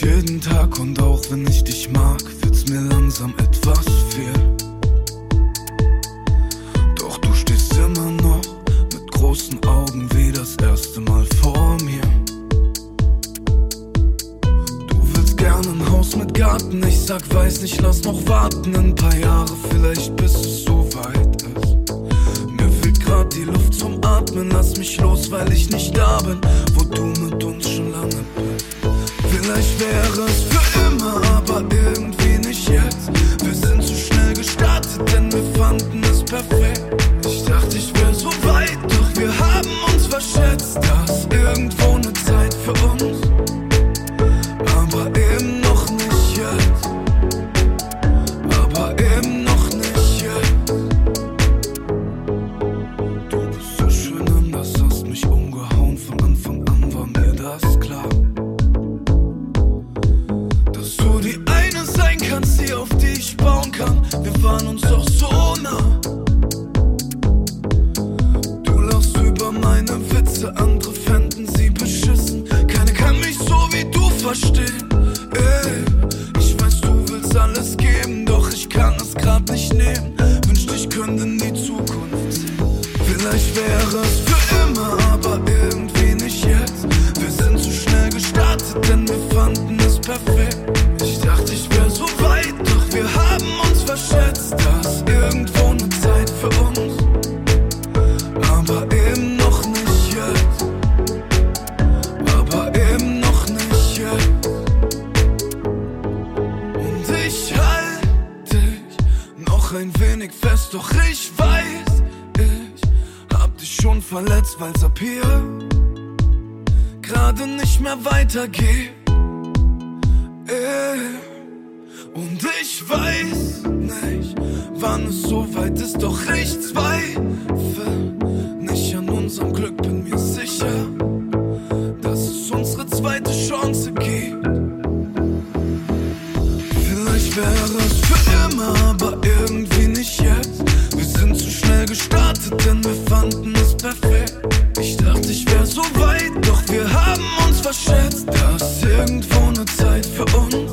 jeden Tag und auch wenn ich dich mag, wird's mir langsam etwas viel. Doch du stehst immer noch mit großen Augen wie das erste Mal vor mir. Du willst gern ein Haus mit Garten, ich sag weiß nicht, lass noch warten, ein paar Jahre vielleicht bis es so weit ist. Mir fehlt grad die Luft zum Atmen, lass mich los, weil ich nicht da bin, wo du mit wäre es für immer, aber irgendwie nicht jetzt. Wir sind zu schnell gestartet, denn wir fanden es perfekt. Ich dachte, ich wäre so weit, doch wir haben uns verschätzt. Da ist irgendwo eine Zeit für uns, aber eben noch nicht jetzt. Aber eben noch nicht jetzt. Du bist so schön anders, hast mich umgehauen. Von Anfang an war mir das klar. Waren uns doch so nah. Du lachst über meine Witze, andere fänden sie beschissen. Keiner kann mich so wie du verstehen. Ey, ich weiß, du willst alles geben, doch ich kann es grad nicht nehmen. Wünschte, ich könnte in die Zukunft sehen. Vielleicht wäre es für immer, aber irgendwie noch ein wenig fest, doch ich weiß, ich hab dich schon verletzt, weil's ab hier gerade nicht mehr weitergeht. Äh, Und ich weiß nicht, wann es so weit ist, doch ich zweifle nicht an unserem Glück, bin mir sicher, dass es unsere zweite Chance gibt. für immer, aber irgendwie nicht jetzt. Wir sind zu schnell gestartet, denn wir fanden es perfekt. Ich dachte, ich wäre so weit, doch wir haben uns verschätzt. Da ist irgendwo eine Zeit für uns.